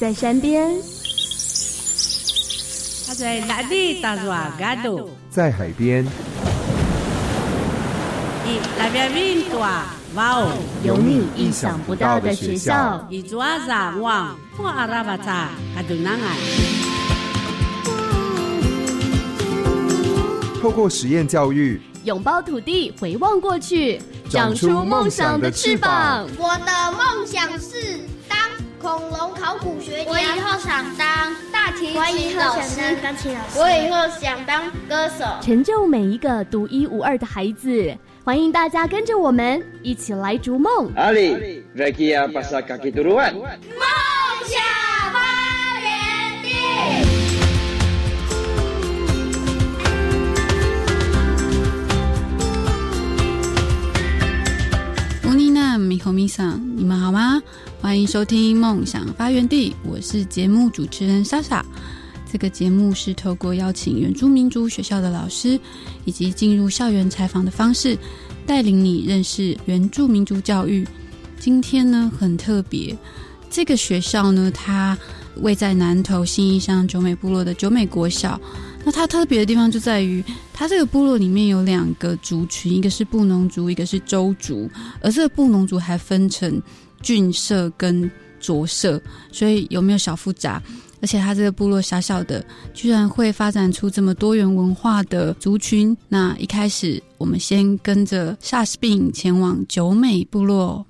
在山边，他在哪里打软嘎度？在海边，一那边云朵，哇哦，有你意想不到的学校。一抓破阿拉巴扎，嘎度南岸。透过实验教育，拥抱土地，回望过去，长出梦想的翅膀。我的梦想是当恐龙考古学家。我以后想当大提琴老师。我以后想当歌手。成就每一个独一无二的孩子。欢迎大家跟着我们一起来逐梦。阿里，Rekia Pasar Kaki Turuan。梦想发源地。乌尼娜米红米桑，你们好吗？欢迎收听梦想发源地，我是节目主持人莎莎。这个节目是透过邀请原住民族学校的老师，以及进入校园采访的方式，带领你认识原住民族教育。今天呢，很特别，这个学校呢，它位在南投新义乡九美部落的九美国小。那它特别的地方就在于，它这个部落里面有两个族群，一个是布农族，一个是周族，而这个布农族还分成郡社跟着社，所以有没有小复杂？而且它这个部落小小的，居然会发展出这么多元文化的族群。那一开始，我们先跟着萨斯病前往九美部落。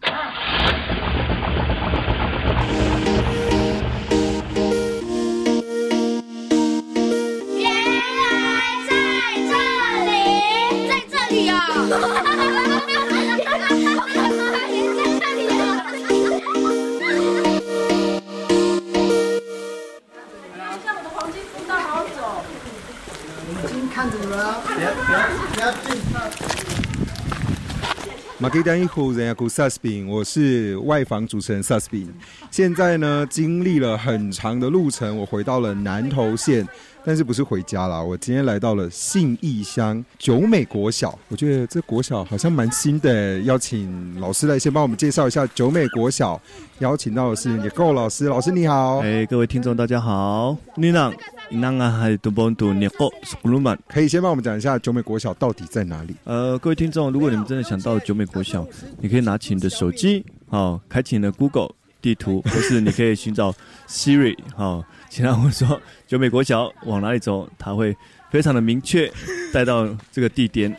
家古萨斯宾，我是外访主持人萨斯宾。现在呢，经历了很长的路程，我回到了南投县，但是不是回家啦？我今天来到了信义乡九美国小，我觉得这国小好像蛮新的。邀请老师来先帮我们介绍一下九美国小。邀请到的是也够老师，老师你好。哎，各位听众大家好。你呢？你那啊还读不读？你够是古鲁曼？可以先帮我们讲一下九美国小到底在哪里？呃，各位听众，如果你们真的想到九美国小，你可以拿起你的手机，好，开启你的 Google 地图，或是你可以寻找 Siri，好，请他问说九美国小往哪里走，他会非常的明确 带到这个地点。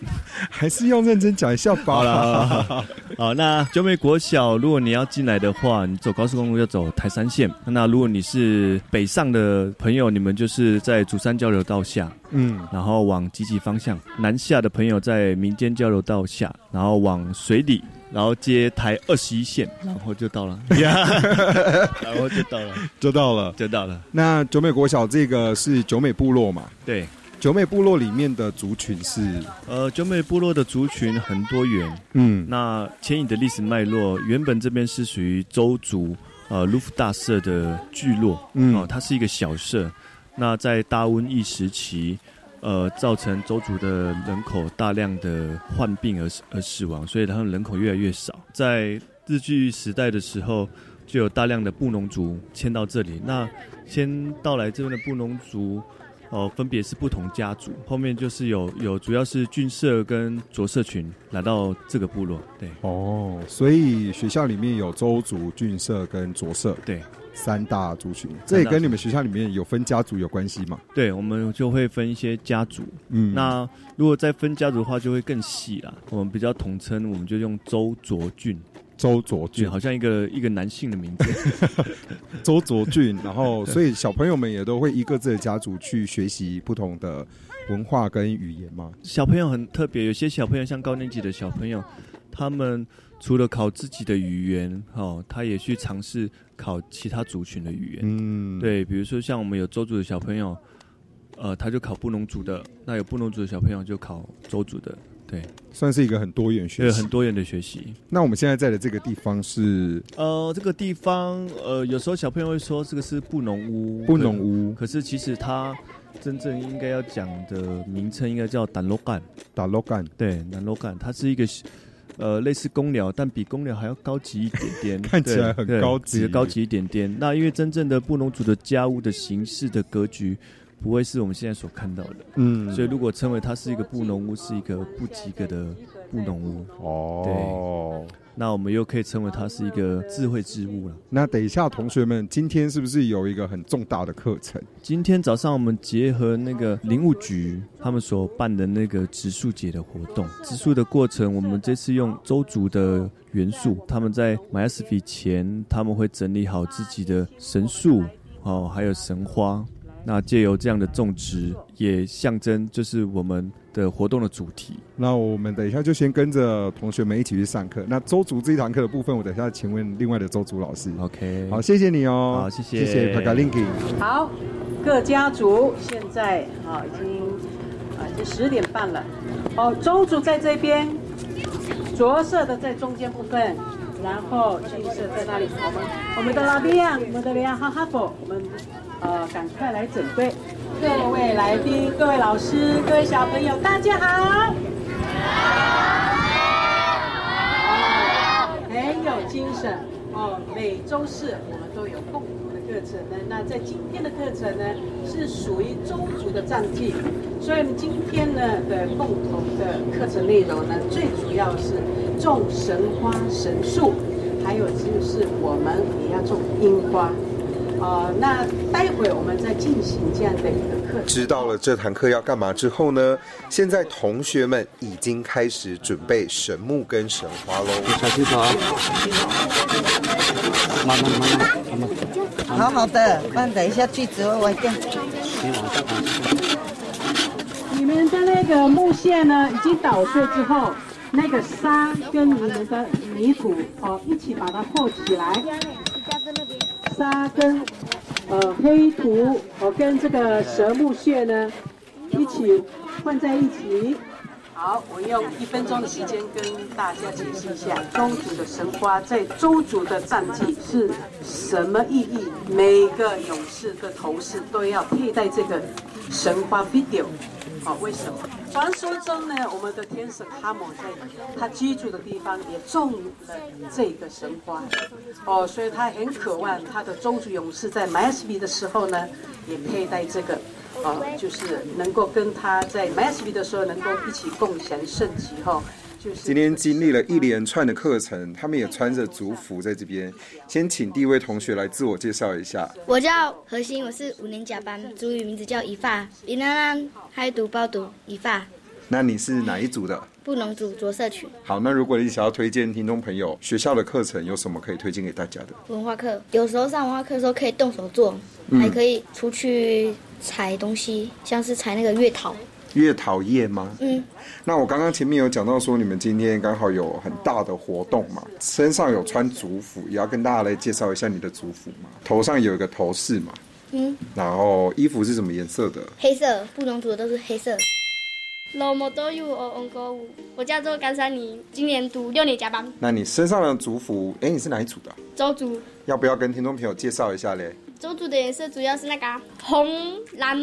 还是要认真讲一下吧。好了，好，那九美国小，如果你要进来的话，你走高速公路要走台山线。那如果你是北上的朋友，你们就是在竹山交流道下，嗯，然后往集集方向；南下的朋友在民间交流道下，然后往水里，然后接台二十一线，然后就到了，然后就到了，就到了。就到了。那九美国小这个是九美部落嘛？对，九美部落里面的族群是，呃，九美部落的族群很多元。嗯，那牵引的历史脉络，原本这边是属于周族，呃，卢夫大社的聚落，嗯哦，它是一个小社。那在大瘟疫时期，呃，造成周族的人口大量的患病而死而死亡，所以他们人口越来越少。在日据时代的时候，就有大量的布农族迁到这里。那先到来这边的布农族。哦，分别是不同家族，后面就是有有主要是郡社跟卓社群来到这个部落，对哦，所以学校里面有周族、郡社跟卓社对三大族群，这也跟你们学校里面有分家族有关系嘛？对，我们就会分一些家族。嗯，那如果再分家族的话，就会更细啦。我们比较统称，我们就用周卓郡，周卓俊好像一个一个男性的名字。周卓俊，然后所以小朋友们也都会一个自的家族去学习不同的文化跟语言嘛。小朋友很特别，有些小朋友像高年级的小朋友，他们除了考自己的语言，哦，他也去尝试考其他族群的语言。嗯，对，比如说像我们有周族的小朋友，呃，他就考布农族的；那有布农族的小朋友就考周族的。对，算是一个很多元学对，习。很多元的学习。那我们现在在的这个地方是呃，这个地方，呃，有时候小朋友会说这个是布农屋，布农屋可，是其实它真正应该要讲的名称应该叫丹罗干。打 logan，对，南罗干，它是一个呃类似公鸟，但比公鸟还要高级一点点，看起来很对高级比高级一点点。那因为真正的布农族的家屋的形式的格局，不会是我们现在所看到的。嗯，所以如果称为它是一个布农屋，是一个不及格的布农屋，哦，对那我们又可以称为它是一个智慧之屋了。那等一下，同学们，今天是不是有一个很重大的课程？今天早上我们结合那个林务局他们所办的那个植树节的活动，植树的过程，我们这次用周族的元素，他们在买 s p 前，他们会整理好自己的神树哦，还有神花。那借由这样的种植，也象征就是我们的活动的主题。那我们等一下就先跟着同学们一起去上课。那周族这一堂课的部分，我等一下请问另外的周族老师。OK，好，谢谢你哦。好谢谢谢谢 p a g a l i n k 好，各家族现在啊已经啊已经十点半了。哦，周族在这边，着色的在中间部分，然后金色在那里。我们我们的拉比亚，我们的利亚哈哈佛，我们呃赶快来整队。各位来宾、各位老师、各位小朋友，大家好。哦，很有精神哦。每周四我们都有共同的课程呢。那在今天的课程呢，是属于周族的战绩，所以今天呢的共同的课程内容呢，最主要是种神花神树，还有就是我们也要种樱花。呃，那待会我们再进行这样的一个课程。知道了这堂课要干嘛之后呢，现在同学们已经开始准备神木跟神花喽。小心手啊！慢慢慢慢慢慢，好好的，不然等一下锯子会歪掉。你们的那个木屑呢，已经捣碎之后，那个沙跟你们的泥土哦一起把它和起来，沙跟呃黑土哦跟这个蛇木屑呢一起混在一起。好，我用一分钟的时间跟大家解释一下周族的神花在周族的战绩是什么意义。每个勇士的头饰都要佩戴这个神花 video。好，为什么？传说中呢，我们的天使卡姆在他居住的地方也种了这个神花，哦，所以他很渴望他的宗主勇士在 m a s b 的时候呢，也佩戴这个，哦，就是能够跟他在 m a s b 的时候能够一起共享圣旗哈。今天经历了一连串的课程，他们也穿着族服在这边。先请第一位同学来自我介绍一下。我叫何欣，我是五年甲班，主语名字叫一发，林兰兰嗨读包读一发，那你是哪一组的？布农族着色群好，那如果你想要推荐听众朋友学校的课程，有什么可以推荐给大家的？文化课。有时候上文化课的时候可以动手做，还可以出去采东西，像是采那个月桃。月桃叶吗？嗯，那我刚刚前面有讲到说，你们今天刚好有很大的活动嘛，身上有穿族服，也要跟大家来介绍一下你的族服嘛。头上有一个头饰嘛，嗯，然后衣服是什么颜色的？黑色，布农族的都是黑色。我叫做甘山妮，今年读六年甲班，那你身上的族服，哎，你是哪一组的？周族。要不要跟听众朋友介绍一下嘞？周族的颜色主要是那个啊红蓝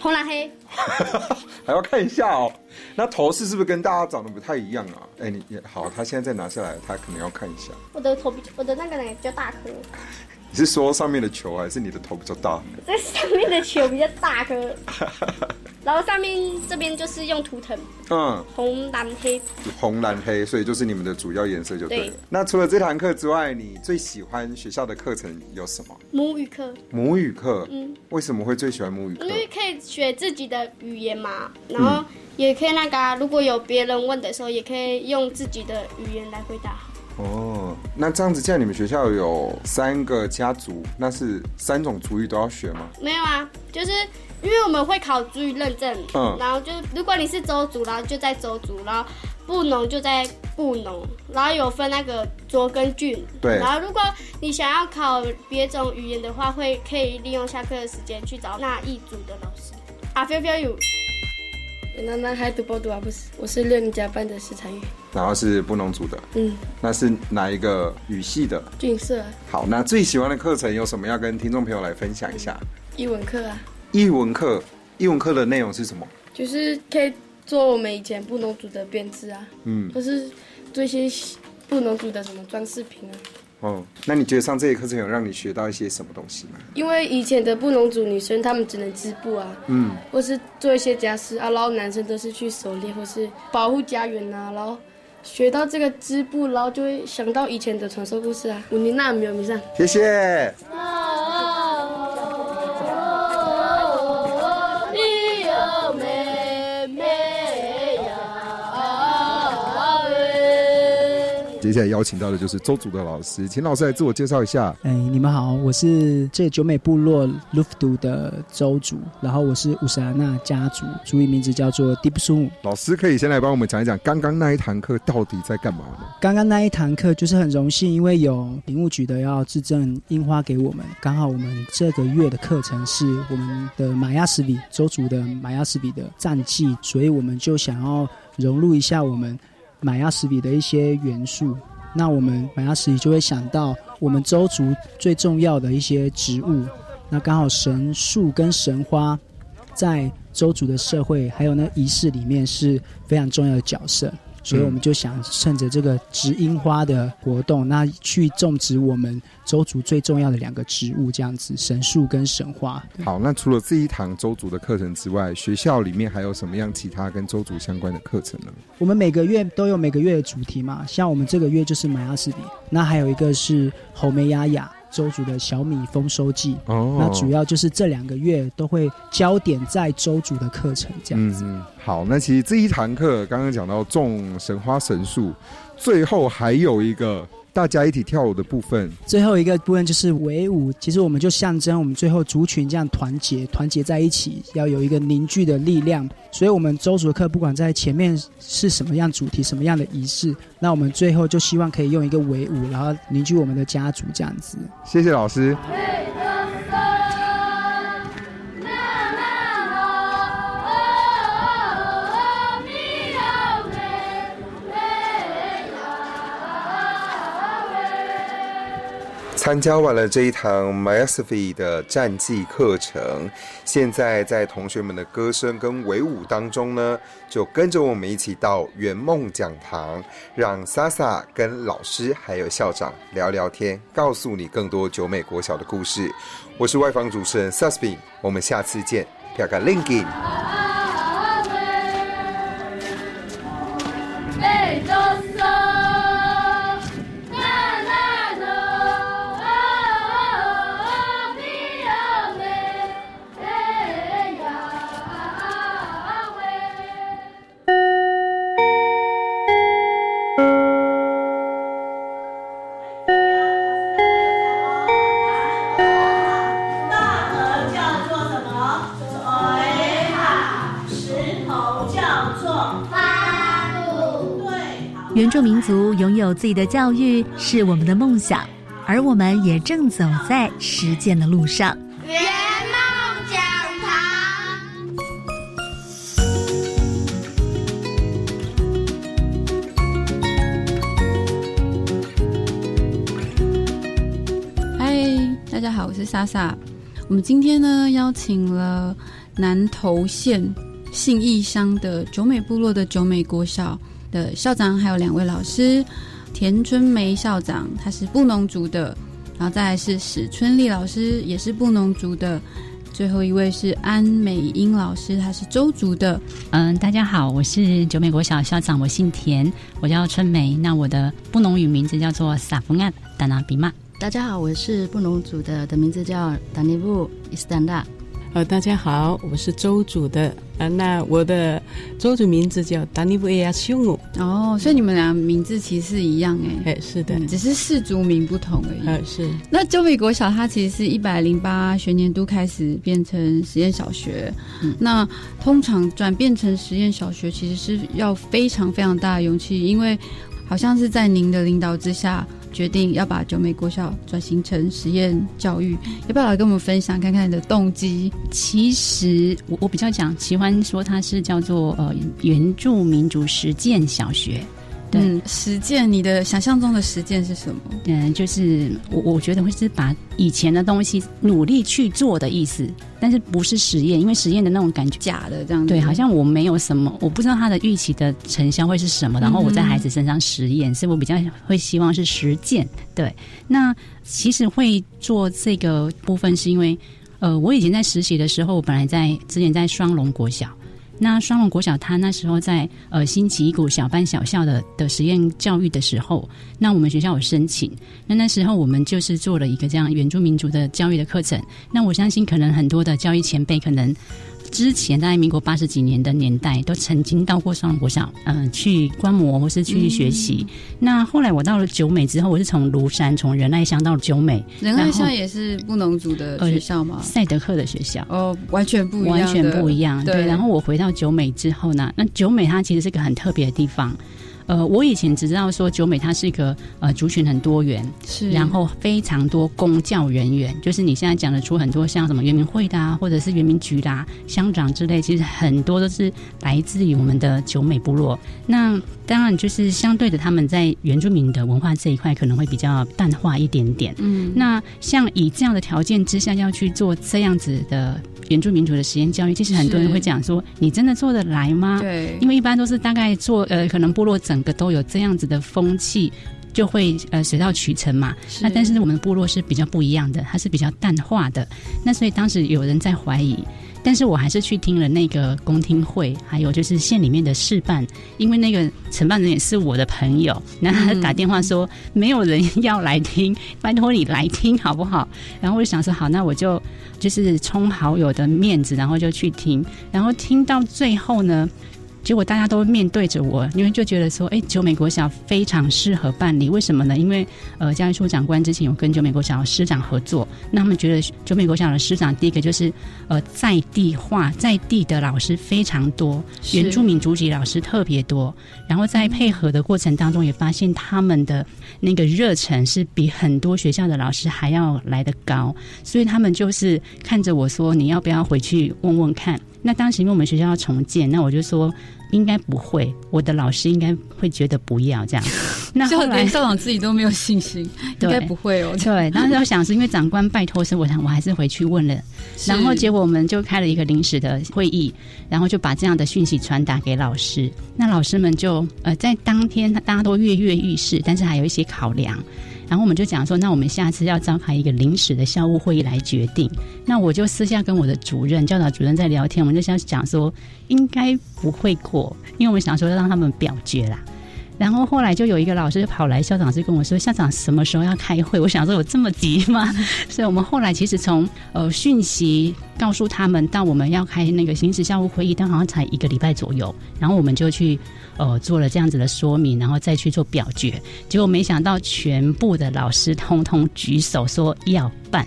红蓝黑。还要看一下哦。那头饰是不是跟大家长得不太一样啊？哎，你也好，他现在再拿下来，他可能要看一下。我的头比我的那个呢比较大颗，你是说上面的球，还是你的头比较大？这上面的球比较大颗，然后上面这边就是用图腾嗯，红蓝黑。红蓝黑，所以就是你们的主要颜色就对了。对那除了这堂课之外，你最喜欢学校的课程有什么？母语课，母语课。嗯，为什么会最喜欢母语课因？为可以学自己的语言嘛，然后也可以那个啊、如果有别人问的时候，也可以用自己的语言来回答。哦，那这样子，既然你们学校有三个家族，那是三种族语都要学吗？没有啊，就是因为我们会考族语认证，嗯。然后就如果你是周族，然后就在周族，然后布农就在布农，然后有分那个卓跟郡，对。然后如果你想要考别种语言的话，会可以利用下课的时间去找那一组的老师。啊，feel feel 那那还读不读啊？不是，我是六年甲班的石产语，然后是布农族的，嗯，那是哪一个语系的？俊色啊，好，那最喜欢的课程有什么要跟听众朋友来分享一下？译文课啊，译文课，译文课的内容是什么？就是可以做我们以前布农族的编制啊，嗯，或是做一些布农族的什么装饰品啊。哦，那你觉得上这节课程有让你学到一些什么东西吗？因为以前的布农族女生她们只能织布啊，嗯，或是做一些家事啊，然后男生都是去狩猎或是保护家园啊，然后学到这个织布，然后就会想到以前的传说故事啊。五尼娜没有迷上，谢谢。接下来邀请到的就是周族的老师，请老师来自我介绍一下。哎，你们好，我是这九美部落卢夫都的周族，然后我是乌萨纳家族，族语名字叫做迪布苏。老师可以先来帮我们讲一讲刚刚那一堂课到底在干嘛呢？刚刚那一堂课就是很荣幸，因为有林务局的要制赠樱花给我们，刚好我们这个月的课程是我们的玛雅斯比周族的玛雅斯比的战绩，所以我们就想要融入一下我们。玛雅史比的一些元素，那我们玛雅史比就会想到我们周族最重要的一些植物，那刚好神树跟神花在周族的社会还有那仪式里面是非常重要的角色。所以我们就想趁着这个植樱花的活动，那去种植我们周族最重要的两个植物，这样子神树跟神花。好，那除了这一堂周族的课程之外，学校里面还有什么样其他跟周族相关的课程呢？我们每个月都有每个月的主题嘛，像我们这个月就是玛雅斯比，那还有一个是侯梅雅雅。周族的小米丰收季，哦，那主要就是这两个月都会焦点在周族的课程这样子。嗯，好，那其实这一堂课刚刚讲到种神花神树，最后还有一个。大家一起跳舞的部分，最后一个部分就是围舞。其实我们就象征我们最后族群这样团结，团结在一起，要有一个凝聚的力量。所以，我们周族的课不管在前面是什么样主题、什么样的仪式，那我们最后就希望可以用一个围舞，然后凝聚我们的家族这样子。谢谢老师。参加完了这一堂 m y a s p h y 的战绩课程，现在在同学们的歌声跟围舞当中呢，就跟着我们一起到圆梦讲堂，让 Sasa 跟老师还有校长聊聊天，告诉你更多九美国小的故事。我是外访主持人 Susby，我们下次见，票个 Linkin。族拥有自己的教育是我们的梦想，而我们也正走在实践的路上。圆梦讲堂，嗨，大家好，我是莎莎。我们今天呢邀请了南投县信义乡的九美部落的九美国小。的校长还有两位老师，田春梅校长他是布农族的，然后再来是史春丽老师也是布农族的，最后一位是安美英老师，她是周族的。嗯，大家好，我是九美国小校长，我姓田，我叫春梅，那我的布农语名字叫做萨福亚达纳比玛。大家好，我是布农族的，的名字叫达尼布伊斯坦达。呃，大家好，我是周主的，呃，那我的周主名字叫达尼布埃亚修姆。哦，所以你们俩名字其实一样哎，哎，是的，只是氏族名不同而已。呃，是。那周美国小它其实是一百零八学年度开始变成实验小学，那通常转变成实验小学其实是要非常非常大的勇气，因为好像是在您的领导之下。决定要把九美国小转型成实验教育，要不要来跟我们分享看看你的动机？其实我我比较讲喜欢说它是叫做呃原住民族实践小学，嗯，实践你的想象中的实践是什么？嗯，就是我我觉得会是把以前的东西努力去做的意思，但是不是实验，因为实验的那种感觉假的这样子。对，好像我没有什么，我不知道他的预期的成效会是什么，然后我在孩子身上实验，所以我比较会希望是实践。对，那其实会做这个部分是因为，呃，我以前在实习的时候，我本来在之前在双龙国小。那双龙国小，他那时候在呃兴起一股小班小校的的实验教育的时候，那我们学校有申请，那那时候我们就是做了一个这样原住民族的教育的课程。那我相信，可能很多的教育前辈可能。之前在民国八十几年的年代，都曾经到过双龙国小，嗯，去观摩或是去学习。那后来我到了九美之后，我是从庐山从仁爱乡到九美，仁爱乡也是布农族的学校吗？赛德克的学校哦，完全不一样，完全不一样。对，然后我回到九美之后呢，那九美它其实是个很特别的地方。呃，我以前只知道说九美它是一个呃族群很多元，是，然后非常多公教人员，就是你现在讲得出很多像什么原民会的啊，或者是原民局啦、乡长之类，其实很多都是来自于我们的九美部落。那当然就是相对的，他们在原住民的文化这一块可能会比较淡化一点点。嗯，那像以这样的条件之下要去做这样子的。原住民族的实验教育，其实很多人会讲说：“你真的做得来吗？”对，因为一般都是大概做呃，可能部落整个都有这样子的风气，就会呃水到渠成嘛。那但是我们部落是比较不一样的，它是比较淡化的。那所以当时有人在怀疑。但是我还是去听了那个公听会，还有就是县里面的示办，因为那个承办人也是我的朋友，然后他打电话说没有人要来听，拜托你来听好不好？然后我就想说好，那我就就是充好友的面子，然后就去听，然后听到最后呢。结果大家都面对着我，因为就觉得说，哎，九美国小非常适合办理，为什么呢？因为呃，教育处长官之前有跟九美国小师长合作，那他们觉得九美国小的师长第一个就是呃在地化，在地的老师非常多，原住民族籍老师特别多，然后在配合的过程当中也发现他们的那个热忱是比很多学校的老师还要来得高，所以他们就是看着我说，你要不要回去问问看？那当时因为我们学校要重建，那我就说应该不会，我的老师应该会觉得不要这样。那后来校长自己都没有信心，应该不会哦。对，当时我想是因为长官拜托，所以我想我还是回去问了。然后结果我们就开了一个临时的会议，然后就把这样的讯息传达给老师。那老师们就呃在当天大家都跃跃欲试，但是还有一些考量。然后我们就讲说，那我们下次要召开一个临时的校务会议来决定。那我就私下跟我的主任、教导主任在聊天，我们就想讲说，应该不会过，因为我们想说让他们表决啦。然后后来就有一个老师就跑来，校长就跟我说：“校长什么时候要开会？”我想说有这么急吗？所以我们后来其实从呃讯息告诉他们到我们要开那个临时校务会议，但好像才一个礼拜左右。然后我们就去呃做了这样子的说明，然后再去做表决。结果没想到全部的老师通通举手说要办，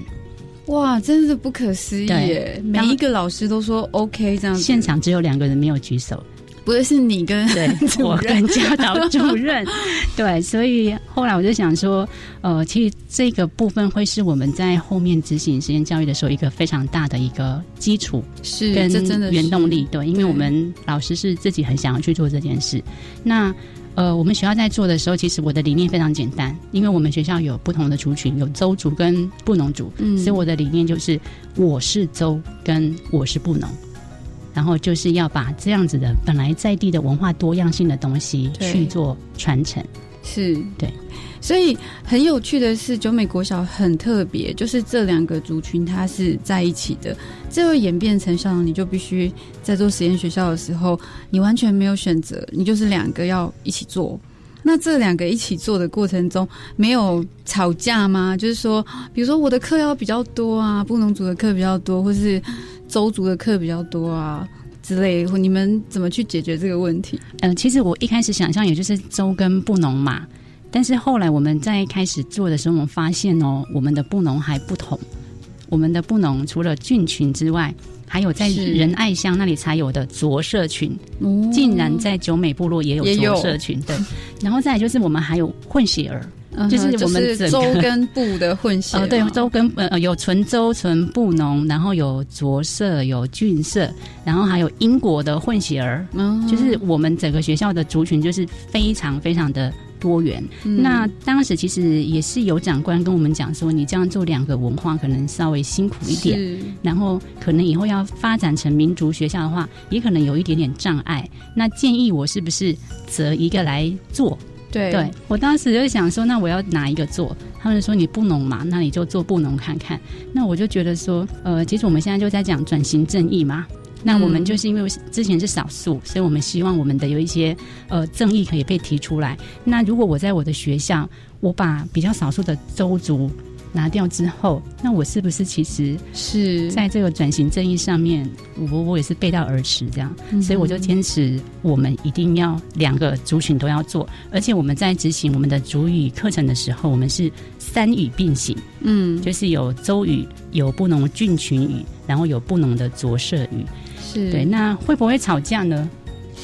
哇，真是不可思议！耶！每一个老师都说 OK，这样子现场只有两个人没有举手。不是是你跟对，我跟教导主任，对，所以后来我就想说，呃，其实这个部分会是我们在后面执行实验教育的时候一个非常大的一个基础，是跟真的原动力，对，因为我们老师是自己很想要去做这件事。那呃，我们学校在做的时候，其实我的理念非常简单，因为我们学校有不同的族群，有周族跟布农族，嗯，所以我的理念就是我是周，跟我是布农。然后就是要把这样子的本来在地的文化多样性的东西去做传承，是对。所以很有趣的是，九美国小很特别，就是这两个族群它是在一起的，这会演变成像你就必须在做实验学校的时候，你完全没有选择，你就是两个要一起做。那这两个一起做的过程中，没有吵架吗？就是说，比如说我的课要比较多啊，布农族的课比较多，或是。周族的课比较多啊，之类，你们怎么去解决这个问题？嗯，其实我一开始想象也就是周跟布农嘛，但是后来我们在开始做的时候，我们发现哦，我们的布农还不同。我们的布农除了菌群之外，还有在仁爱乡那里才有的着社群，竟然在九美部落也有着社群。对，然后再就是我们还有混血儿。嗯就是我们 粥跟布的混 血呃，对吗，粥跟呃有纯粥、纯布农，然后有着色、有菌色，然后还有英国的混血儿，嗯就是我们整个学校的族群就是非常非常的多元。嗯那当时其实也是有长官跟我们讲说，你这样做两个文化可能稍微辛苦一点，然后可能以后要发展成民族学校的话，也可能有一点点障碍。那建议我是不是择一个来做？对我当时就想说，那我要哪一个做？他们说你不农嘛，那你就做不农看看。那我就觉得说，呃，其实我们现在就在讲转型正义嘛。那我们就是因为之前是少数，所以我们希望我们的有一些呃正义可以被提出来。那如果我在我的学校，我把比较少数的州族拿掉之后，那我是不是其实是。在这个转型正义上面，我我也是背道而驰这样，嗯。所以我就坚持我们一定要两个族群都要做，而且我们在执行我们的主语课程的时候，我们是三语并行，嗯，就是有周语、有布农菌群语，然后有布农的着色语。是。对，那会不会吵架呢？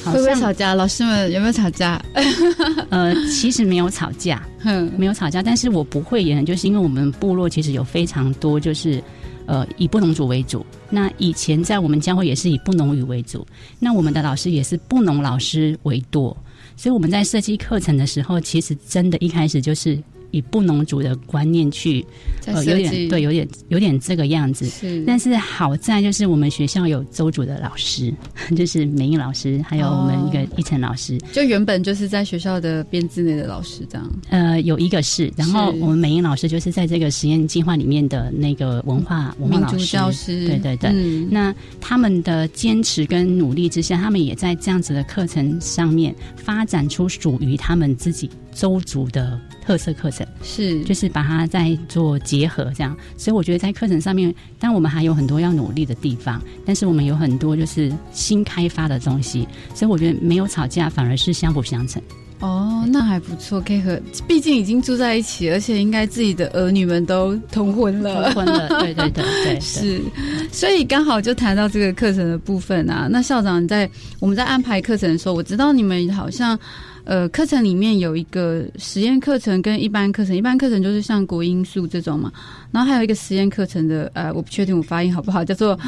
好会不会吵架？老师们有没有吵架？呃，其实没有吵架，没有吵架，但是我不会演，就是因为我们部落其实有非常多就是。呃，以布农族为主。那以前在我们教会也是以布农语为主。那我们的老师也是布农老师为多，所以我们在设计课程的时候，其实真的一开始就是以布农族的观念去，呃，有点对，有点有点这个样子。是但是好在就是我们学校有周主的老师，就是美英老师，还有我们一个一晨老师。就原本就是在学校的编制内的老师这样。呃，有一个是，然后我们美英老师就是在这个实验计划里面的那个文化文化老师，教师对对对。嗯那他们的坚持跟努力之下，他们也在这样子的课程上面发展出属于他们自己周族的特色课程，是就是把它在做结合这样。所以我觉得在课程上面，当然我们还有很多要努力的地方，但是我们有很多就是新开发的东西，所以我觉得没有吵架，反而是相辅相成。哦，那还不错，可以和，毕竟已经住在一起，而且应该自己的儿女们都同婚了，同婚了对对对对对 是，所以刚好就谈到这个课程的部分啊。那校长在我们在安排课程的时候，我知道你们好像呃课程里面有一个实验课程跟一般课程，一般课程就是像国音素这种嘛，然后还有一个实验课程的，呃，我不确定我发音好不好，叫做。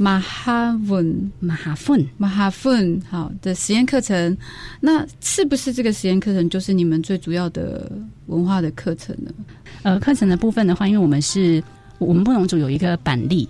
马哈文，马哈芬，马哈芬，好的实验课程，那是不是这个实验课程就是你们最主要的文化的课程呢？呃，课程的部分的话，因为我们是我们布农族有一个板栗，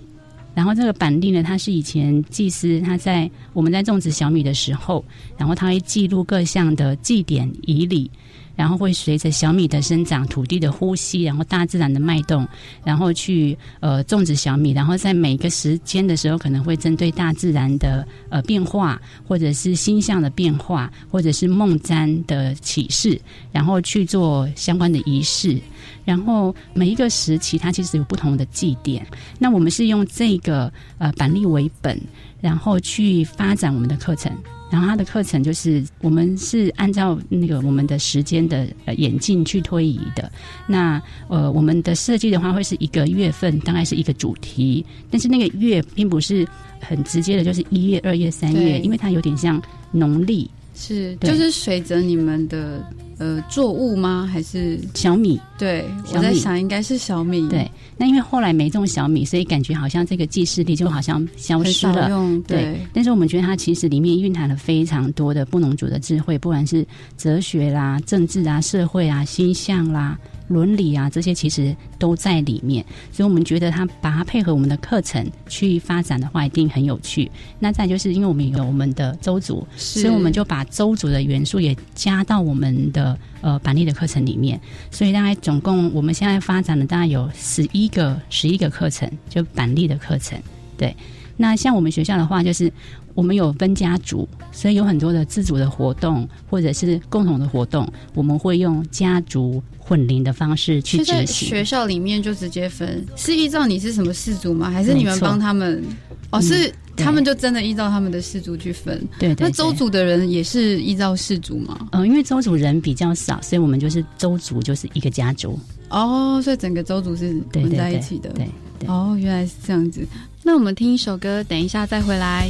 然后这个板栗呢，它是以前祭司他在我们在种植小米的时候，然后他会记录各项的祭典仪礼。然后会随着小米的生长、土地的呼吸，然后大自然的脉动，然后去呃种植小米。然后在每个时间的时候，可能会针对大自然的呃变化，或者是星象的变化，或者是梦占的启示，然后去做相关的仪式。然后每一个时期，它其实有不同的祭典。那我们是用这个呃板栗为本，然后去发展我们的课程。然后它的课程就是我们是按照那个我们的时间的呃演进去推移的。那呃我们的设计的话会是一个月份，大概是一个主题，但是那个月并不是很直接的，就是一月、二月、三月，因为它有点像农历。是，就是随着你们的呃作物吗？还是小米？对，我在想应该是小米。对，那因为后来没种小米，所以感觉好像这个记事力就好像消失了。用对对，但是我们觉得它其实里面蕴含了非常多的布农族的智慧，不管是哲学啦、政治啊、社会啊、星象啦。伦理啊，这些其实都在里面，所以我们觉得它把它配合我们的课程去发展的话，一定很有趣。那再就是因为我们有我们的周族，所以我们就把周族的元素也加到我们的呃板栗的课程里面。所以大概总共我们现在发展的大概有十一个十一个课程，就板栗的课程。对，那像我们学校的话，就是我们有分家族，所以有很多的自主的活动或者是共同的活动，我们会用家族混龄的方式去在执行。学校里面就直接分，是依照你是什么氏族吗？还是你们帮他们？哦，嗯是对他们就真的依照他们的氏族去分。对对对那周族的人也是依照氏族吗？呃，因为周族人比较少，所以我们就是周族就是一个家族。哦，所以整个周族是混在一起的。对对哦，原来是这样子。那我们听一首歌，等一下再回来。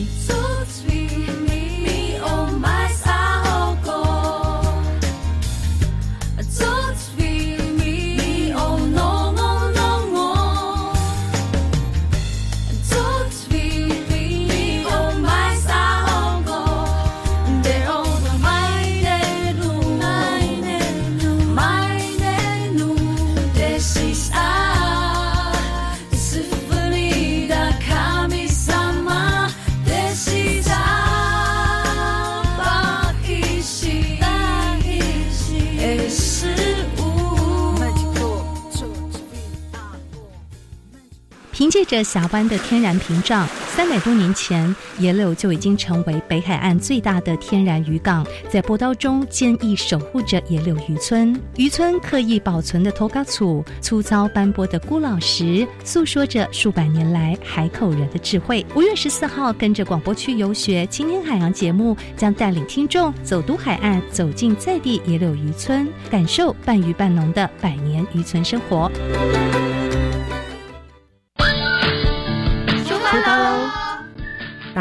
借着峡湾的天然屏障，三百多年前，野柳就已经成为北海岸最大的天然渔港，在波涛中坚毅守护着野柳渔村。渔村刻意保存的托嘎醋，粗糙斑驳的孤老石，诉说着数百年来海口人的智慧。五月十四号，跟着广播区游学青年海洋节目，将带领听众走读海岸，走进在地野柳渔村，感受半渔半农的百年渔村生活。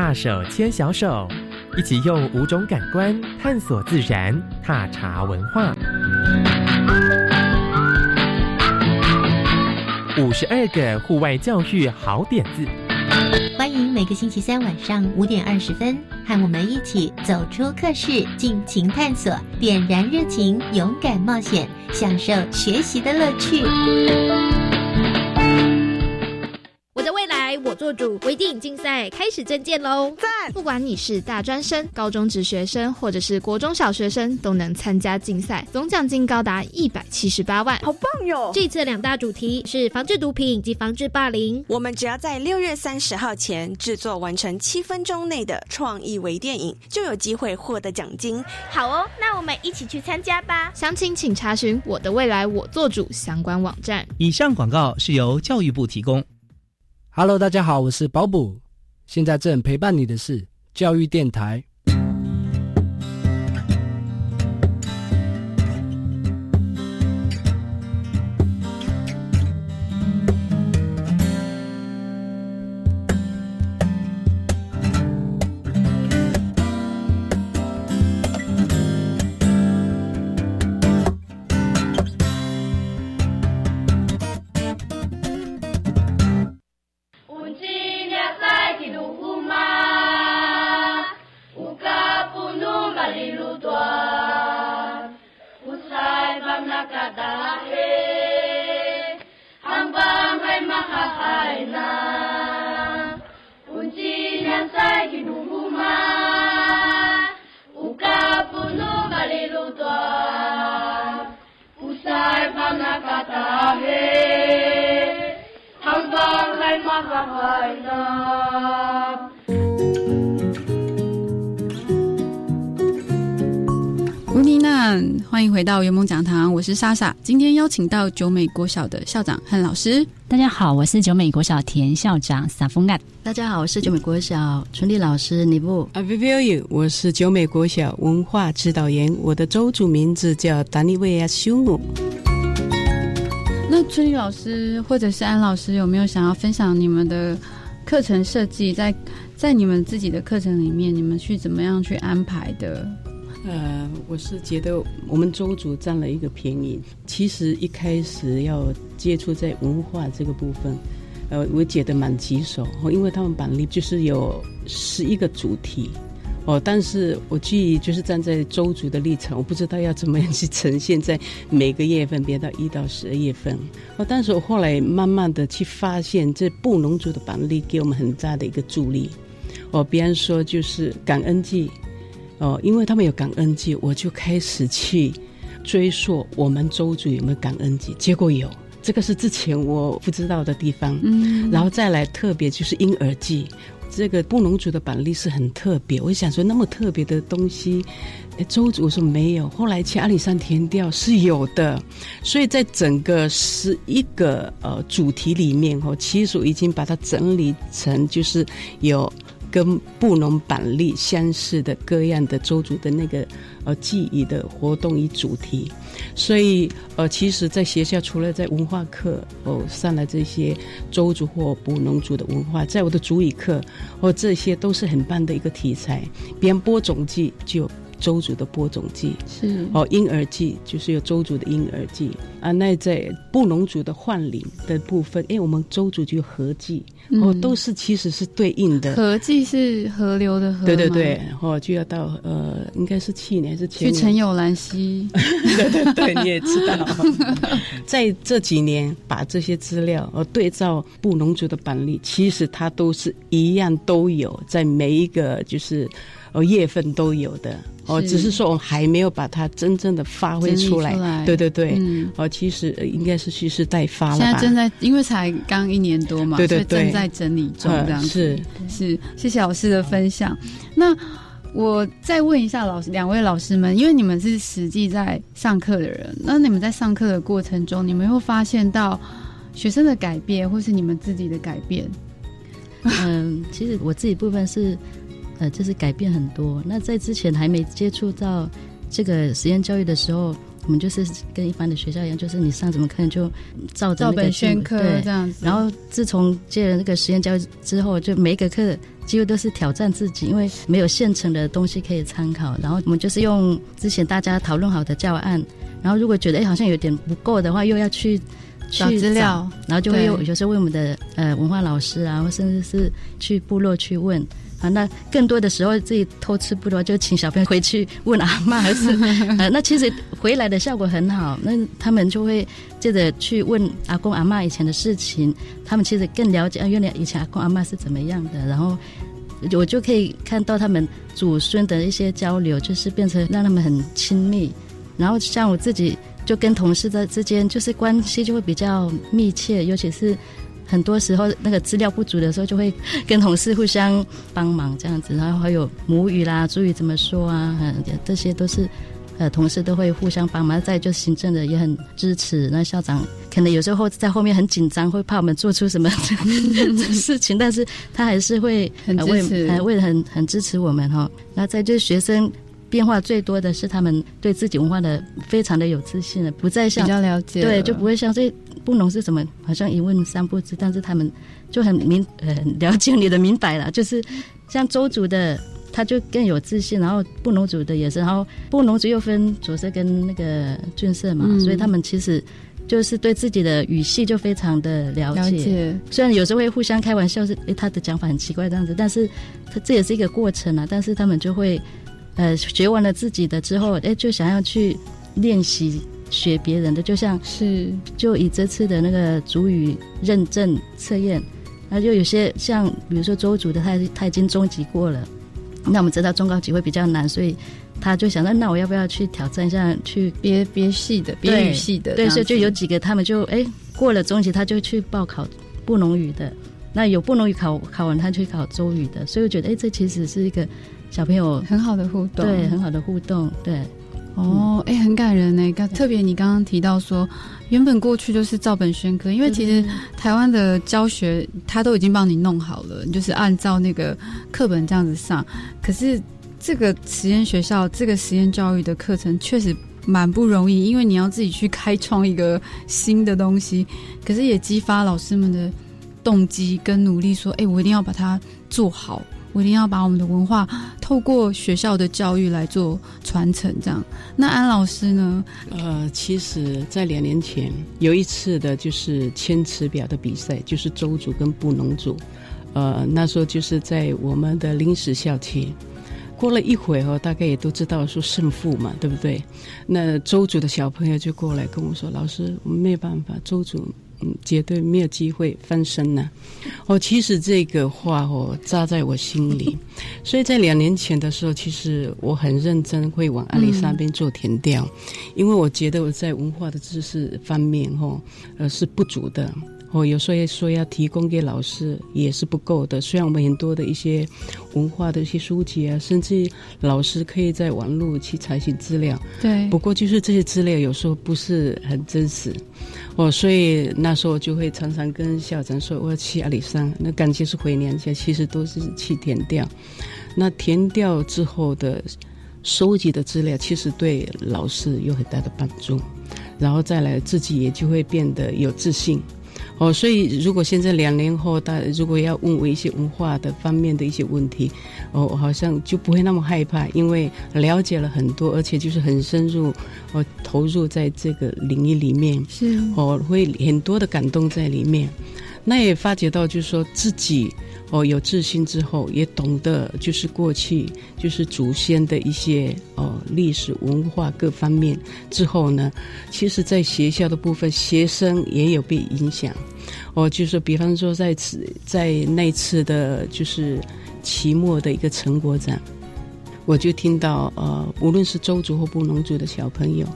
大手牵小手，一起用五种感官探索自然，踏查文化。五十二个户外教育好点子，欢迎每个星期三晚上五点二十分，和我们一起走出课室，尽情探索，点燃热情，勇敢冒险，享受学习的乐趣。我做主，微电影竞赛开始征件喽！赞！不管你是大专生、高中职学生，或者是国中小学生，都能参加竞赛，总奖金高达一百七十八万，好棒哟！这次两大主题是防治毒品以及防治霸凌。我们只要在六月三十号前制作完成七分钟内的创意微电影，就有机会获得奖金。好哦，那我们一起去参加吧！详情请查询“我的未来我做主”相关网站。以上广告是由教育部提供。Hello，大家好，我是保补。现在正陪伴你的是教育电台。吴妮娜，欢迎回到圆梦讲堂，我是莎莎。今天邀请到九美国小的校长和老师。大家好，我是九美国小田校长萨峰干。大家好，我是九美国小春丽老师尼布。啊 v i v i u 我是九美国小文化指导员，我的周主名字叫达尼维亚修姆。那春丽老师或者是安老师，有没有想要分享你们的课程设计？在在你们自己的课程里面，你们去怎么样去安排的？呃，我是觉得我们周主占了一个便宜。其实一开始要接触在文化这个部分，呃，我觉得蛮棘手，因为他们板栗就是有十一个主题。哦，但是我基于就是站在周族的立场，我不知道要怎么样去呈现在每个月份，别到一到十二月份。哦，但是我后来慢慢的去发现，这布农族的板栗给我们很大的一个助力。哦，比方说就是感恩季。哦，因为他们有感恩季，我就开始去追溯我们周族有没有感恩季，结果有，这个是之前我不知道的地方。嗯，然后再来特别就是婴儿季，这个布农族的板栗是很特别，我想说那么特别的东西，周族说没有，后来去阿里山田调是有的，所以在整个十一个呃主题里面哦，其实我已经把它整理成就是有。跟布农板栗相似的各样的周族的那个呃记忆的活动与主题，所以呃，其实，在学校除了在文化课哦上了这些周族或布农族的文化，在我的主语课哦，这些都是很棒的一个题材。边播种季就周族的播种季，是哦，婴儿季就是有周族的婴儿季啊。那在布农族的换领的部分，因为，我们周族就有河季。哦，都是其实是对应的。河季是河流的河，对对对，哦，就要到呃，应该是去年还是前年去陈友兰溪。对对对，你也知道，在这几年把这些资料呃对照布农族的版例，其实它都是一样都有，在每一个就是呃月份都有的。哦，只是说我们还没有把它真正的发挥出来。对对对，哦，其实应该是蓄势待发了现在？正在，因为才刚一年多嘛，对对对正在整理中呃这样子。是是，谢谢老师的分享。那我再问一下老师，两位老师们，因为你们是实际在上课的人，那你们在上课的过程中，你们会发现到学生的改变，或是你们自己的改变？嗯，其实我自己部分是，呃，就是改变很多。那在之前还没接触到这个实验教育的时候，我们就是跟一般的学校一样，就是你上什么课你就照着那照本个宣科对这样子然后自从接了那个实验教育之后，就每一个课几乎都是挑战自己，因为没有现成的东西可以参考。然后我们就是用之前大家讨论好的教案，然后如果觉得哎好像有点不够的话，又要去。去找资料然后就会对有有时候问我们的呃文化老师啊，或甚至是去部落去问啊。那更多的时候自己偷吃不多，就请小朋友回去问阿妈，还是 呃，那其实回来的效果很好。那他们就会接着去问阿公阿妈以前的事情，他们其实更了解啊，原来以前阿公阿妈是怎么样的，然后。我就可以看到他们祖孙的一些交流，就是变成让他们很亲密。然后像我自己就跟同事在之间，就是关系就会比较密切，尤其是很多时候那个资料不足的时候，就会 跟同事互相帮忙这样子。然后还有母语啦、主语怎么说啊，嗯，这些都是。呃，同事都会互相帮忙，再就行政的也很支持。那校长可能有时候在后面很紧张，会怕我们做出什么 事情，但是他还是会为支持呃为了很很支持我们哈。那再就是学生变化最多的是他们对自己文化的非常的有自信了，不再像比较了解对，就不会像这不农是什么，好像一问三不知，但是他们就很明呃了解你的明白了，就是像周族的。他就更有自信，然后布农族的也是，然后布农族又分左色跟那个俊色嘛，嗯所以他们其实就是对自己的语系就非常的了解。了解虽然有时候会互相开玩笑是，诶他的讲法很奇怪这样子，但是他这也是一个过程啊。但是他们就会呃学完了自己的之后，诶就想要去练习学别人的，就像是就以这次的那个主语认证测验，那就有些像比如说周主的他他已经中级过了。那我们知道中高级会比较难，所以他就想到，那我要不要去挑战一下，去别别系的、别语系的这对，所以就有几个他们就哎过了中级，他就去报考布农语的。那有布农语考考完，他去考周语的。所以我觉得，哎，这其实是一个小朋友很好的互动，对，很好的互动，对。哦，哎、很感人呢。刚特别你刚刚提到说，原本过去就是照本宣科，因为其实台湾的教学他都已经帮你弄好了，你就是按照那个课本这样子上。可是这个实验学校这个实验教育的课程确实蛮不容易，因为你要自己去开创一个新的东西，可是也激发老师们的动机跟努力，说，哎、我一定要把它做好。我一定要把我们的文化透过学校的教育来做传承，这样。那安老师呢？呃，其实，在两年前有一次的就是千词表的比赛，就是周组跟布农组，呃，那时候就是在我们的临时校区。过了一会哦，大概也都知道说胜负嘛，对不对？那周组的小朋友就过来跟我说：“老师，我们没有办法，周组绝对没有机会翻身呢、哦，其实这个话哦扎在我心里，所以在两年前的时候，其实我很认真会往阿里山边做填调，因为我觉得我在文化的知识方面哦，呃是不足的。哦，有时候说要提供给老师也是不够的。虽然我们很多的一些文化的一些书籍啊，甚至老师可以在网络去查询资料，对，不过就是这些资料有时候不是很真实。哦，所以那时候就会常常跟校长说我要去阿里山，那感觉是回娘家，其实都是去填掉。那填掉之后的收集的资料，其实对老师有很大的帮助，然后再来自己也就会变得有自信。哦，所以如果现在两年后，大如果要问我一些文化的方面的一些问题，哦，我好像就不会那么害怕，因为了解了很多，而且就是很深入，哦，投入在这个领域里面，是哦，会很多的感动在里面。那也发觉到，就是说自己哦有自信之后，也懂得就是过去就是祖先的一些哦历史文化各方面之后呢，其实在学校的部分，学生也有被影响。哦，就是比方说在此在那次的就是期末的一个成果展，我就听到呃，无论是周族或布农族的小朋友。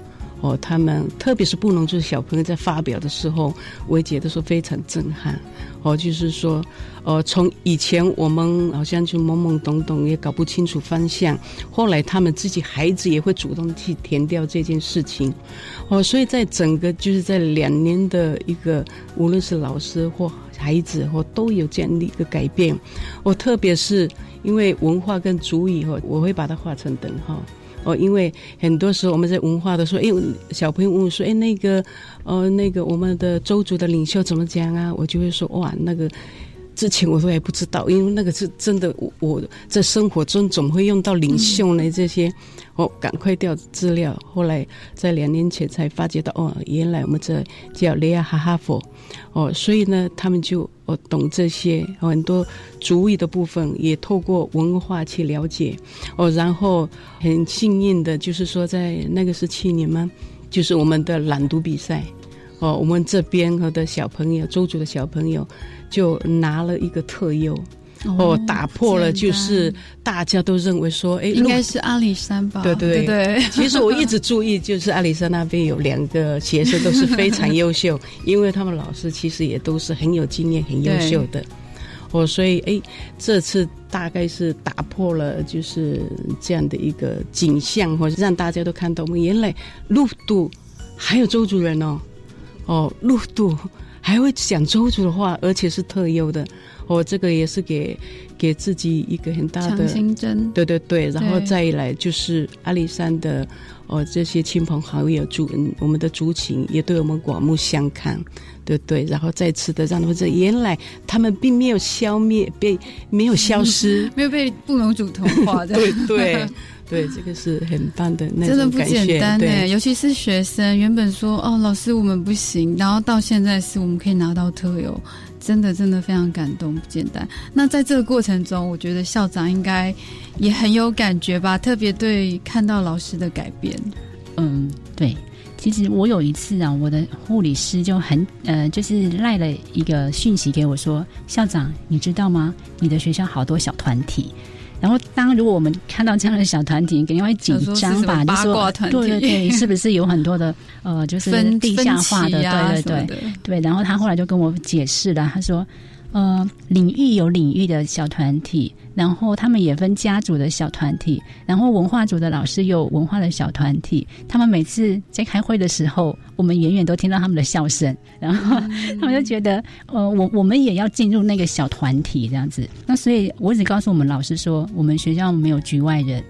哦，他们特别是布农族小朋友在发表的时候，我也觉得说非常震撼。哦，就是说，呃，从以前我们好像就懵懵懂懂，也搞不清楚方向，后来他们自己孩子也会主动去填掉这件事情。哦，所以在整个就是在两年的一个，无论是老师或孩子或都有这样的一个改变。我特别是因为文化跟主语哈，我会把它画成等号。哦，因为很多时候我们在文化的时候，哎，小朋友问我说，哎，那个，呃，那个我们的周族的领袖怎么讲啊？我就会说，哇，那个之前我都还不知道，因为那个是真的，我我在生活中怎么会用到领袖呢？这些，哦，赶快调资料。后来在两年前才发觉到，哦，原来我们这叫雷亚哈哈佛，哦，所以呢，他们就。我懂这些很多主语的部分，也透过文化去了解哦。然后很幸运的，就是说在那个是去年吗？就是我们的朗读比赛哦，我们这边和的小朋友，周族的小朋友就拿了一个特优。哦，打破了就是大家都认为说，哎，应该是阿里山吧？对对对。其实我一直注意，就是阿里山那边有两个学生都是非常优秀，因为他们老师其实也都是很有经验、很优秀的。哦，所以哎，这次大概是打破了就是这样的一个景象，或者让大家都看到我们原来陆渡还有周族人哦，哦，陆渡还会讲周族的话，而且是特优的。我这个也是给给自己一个很大的心针，对对对，然后再来就是阿里山的哦，这些亲朋好友族，我们的族群也对我们刮目相看，对对，然后再次的让他们这原来他们并没有消灭，被没有消失，没有被布农族同化，对对对，这个是很棒的，那真的不简单呢，尤其是学生原本说哦，老师我们不行，然后到现在是我们可以拿到特有。真的，真的非常感动，不简单。那在这个过程中，我觉得校长应该也很有感觉吧，特别对看到老师的改变。嗯，对。其实我有一次啊，我的护理师就很呃，就是赖了一个讯息给我说：“校长，你知道吗？你的学校好多小团体。”然后，当如果我们看到这样的小团体，肯定会紧张吧？就说对对对，是不是有很多的呃，就是地下化的？对对对对。然后他后来就跟我解释了，他说。呃，领域有领域的小团体，然后他们也分家族的小团体，然后文化组的老师有文化的小团体。他们每次在开会的时候，我们远远都听到他们的笑声，然后 他们就觉得，呃，我我们也要进入那个小团体这样子。那所以我只告诉我们老师说，我们学校没有局外人，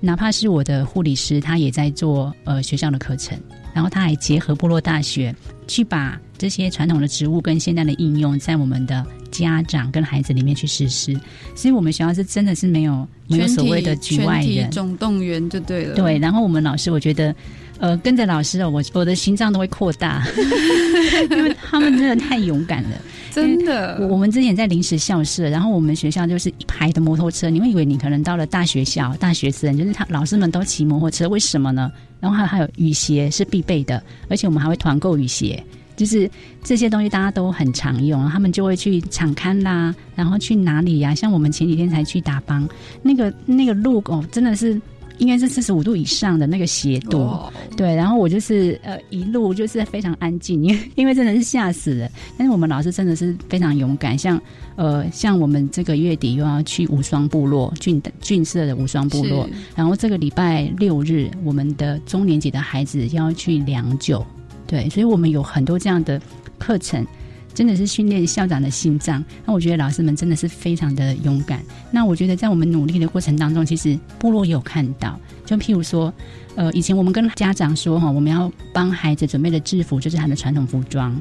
哪怕是我的护理师，他也在做呃学校的课程。然后他还结合部落大学，去把这些传统的植物跟现代的应用，在我们的家长跟孩子里面去实施。所以，我们学校是真的是没有没有所谓的局外人总动员就对了。对，然后我们老师，我觉得，呃，跟着老师哦，我我的心脏都会扩大，因为他们真的太勇敢了，真的。我们之前在临时校舍，然后我们学校就是一排的摩托车，你会以为你可能到了大学校，大学生就是他老师们都骑摩托车，为什么呢？然后还还有雨鞋是必备的，而且我们还会团购雨鞋，就是这些东西大家都很常用，他们就会去场刊啦，然后去哪里呀？像我们前几天才去打帮，那个那个路哦，真的是。应该是四十五度以上的那个斜度，对。然后我就是呃一路就是非常安静，因为 因为真的是吓死了。但是我们老师真的是非常勇敢，像呃像我们这个月底又要去无双部落郡郡社的无双部落，然后这个礼拜六日我们的中年级的孩子要去良久，对，所以我们有很多这样的课程。真的是训练校长的心脏。那我觉得老师们真的是非常的勇敢。那我觉得在我们努力的过程当中，其实部落也有看到。就譬如说，呃，以前我们跟家长说哈，我们要帮孩子准备的制服就是他的传统服装。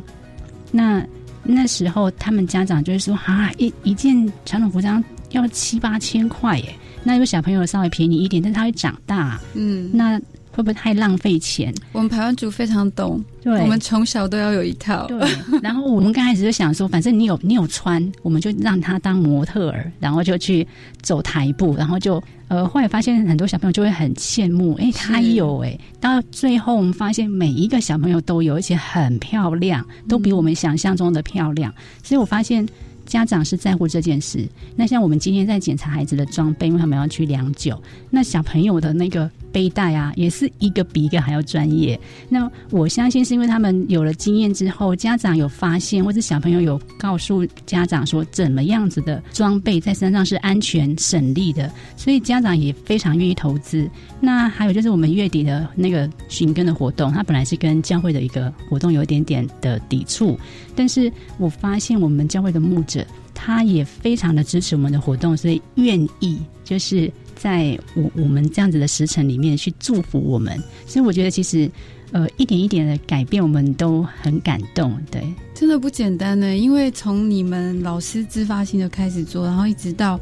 那那时候他们家长就会说啊，一一件传统服装要七八千块耶。那有小朋友稍微便宜一点，但他会长大。嗯，那。会不会太浪费钱？我们台湾族非常懂，对，我们从小都要有一套。对，然后我们刚开始就想说，反正你有你有穿，我们就让他当模特儿，然后就去走台步，然后就呃，后来发现很多小朋友就会很羡慕，哎，他有哎，到最后我们发现每一个小朋友都有，而且很漂亮，都比我们想象中的漂亮。所以我发现家长是在乎这件事。那像我们今天在检查孩子的装备，因为他们要去量酒，那小朋友的那个。背带啊，也是一个比一个还要专业。那我相信是因为他们有了经验之后，家长有发现，或者小朋友有告诉家长说怎么样子的装备在身上是安全省力的，所以家长也非常愿意投资。那还有就是我们月底的那个寻根的活动，它本来是跟教会的一个活动有一点点的抵触，但是我发现我们教会的牧者他也非常的支持我们的活动，所以愿意就是在我我们这样子的时辰里面去祝福我们。所以我觉得其实呃一点一点的改变，我们都很感动。对，真的不简单呢，因为从你们老师自发性的开始做，然后一直到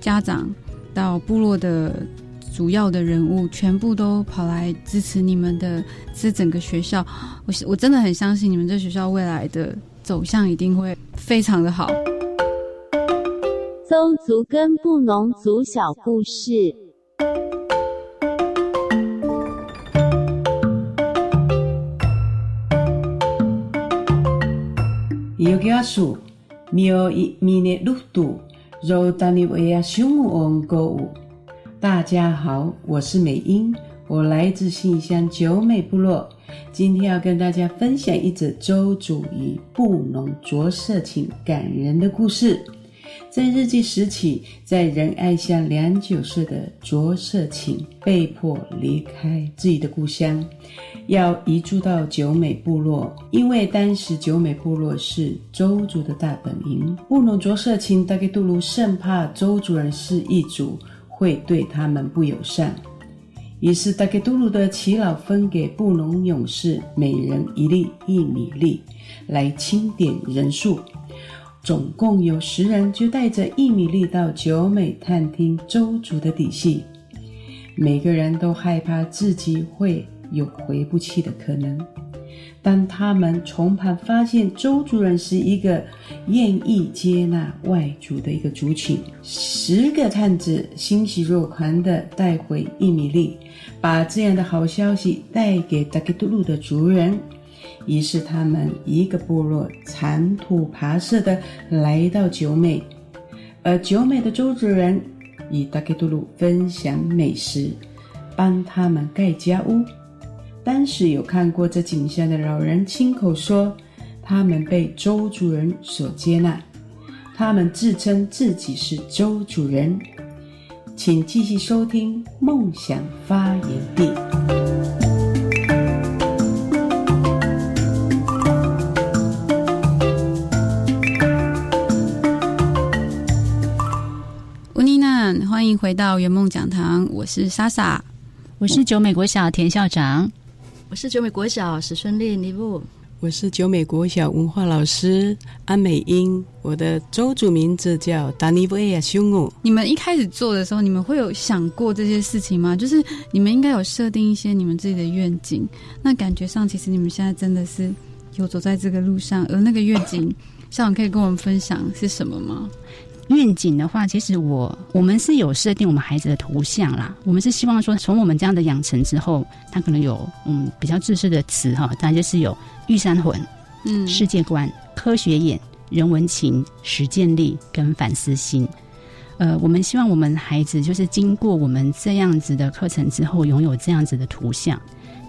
家长到部落的。主要的人物全部都跑来支持你们的这整个学校，我我真的很相信你们这学校未来的走向一定会非常的好。邹族跟布农族小故事。有个数，苗一米的路度，肉当你为啊凶旺购物。大家好，我是美英，我来自信乡九美部落。今天要跟大家分享一则周主与布农着色情感人的故事。在日记时起，在仁爱乡良久社的着色情被迫离开自己的故乡，要移住到九美部落，因为当时九美部落是周族的大本营。布农着色情大概杜鲁生怕周族人是一族。会对他们不友善，于是大概杜鲁的耆老分给布农勇士每人一粒一米粒，来清点人数。总共有十人，就带着一米粒到九美探听周族的底细。每个人都害怕自己会有回不去的可能。当他们从旁发现周族人是一个愿意接纳外族的一个族群，十个探子欣喜若狂地带回一米粒，把这样的好消息带给达克杜鲁的族人。于是他们一个部落长途跋涉的来到九美，而九美的周族人与达克杜鲁分享美食，帮他们盖家屋。当时有看过这景象的老人亲口说，他们被周主人所接纳，他们自称自己是周主人。请继续收听《梦想发源地》。欢迎回到圆梦讲堂，我是莎莎，我是九美国小田校长。我是九美国小史顺利尼布，我是九美国小文化老师安美英，我的周主名字叫达尼布埃亚修姆。你们一开始做的时候，你们会有想过这些事情吗？就是你们应该有设定一些你们自己的愿景。那感觉上，其实你们现在真的是有走在这个路上，而那个愿景，校长可以跟我们分享是什么吗？愿景的话，其实我我们是有设定我们孩子的图像啦。我们是希望说，从我们这样的养成之后，他可能有嗯比较自私的词哈，当然就是有玉山魂、嗯世界观、科学眼、人文情、实践力跟反思心。呃，我们希望我们孩子就是经过我们这样子的课程之后，拥有这样子的图像。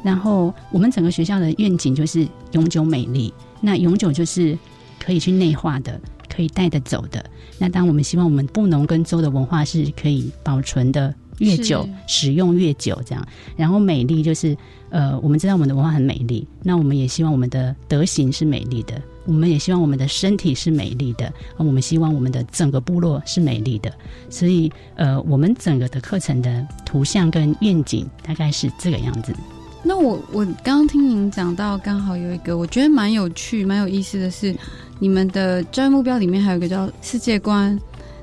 然后我们整个学校的愿景就是永久美丽。那永久就是可以去内化的。可以带得走的。那当我们希望我们布农跟州的文化是可以保存的越久，使用越久这样。然后美丽就是，呃，我们知道我们的文化很美丽，那我们也希望我们的德行是美丽的，我们也希望我们的身体是美丽的，我们希望我们的整个部落是美丽的。所以，呃，我们整个的课程的图像跟愿景大概是这个样子。那我我刚刚听您讲到，刚好有一个我觉得蛮有趣、蛮有意思的是。你们的专业目标里面还有一个叫世界观，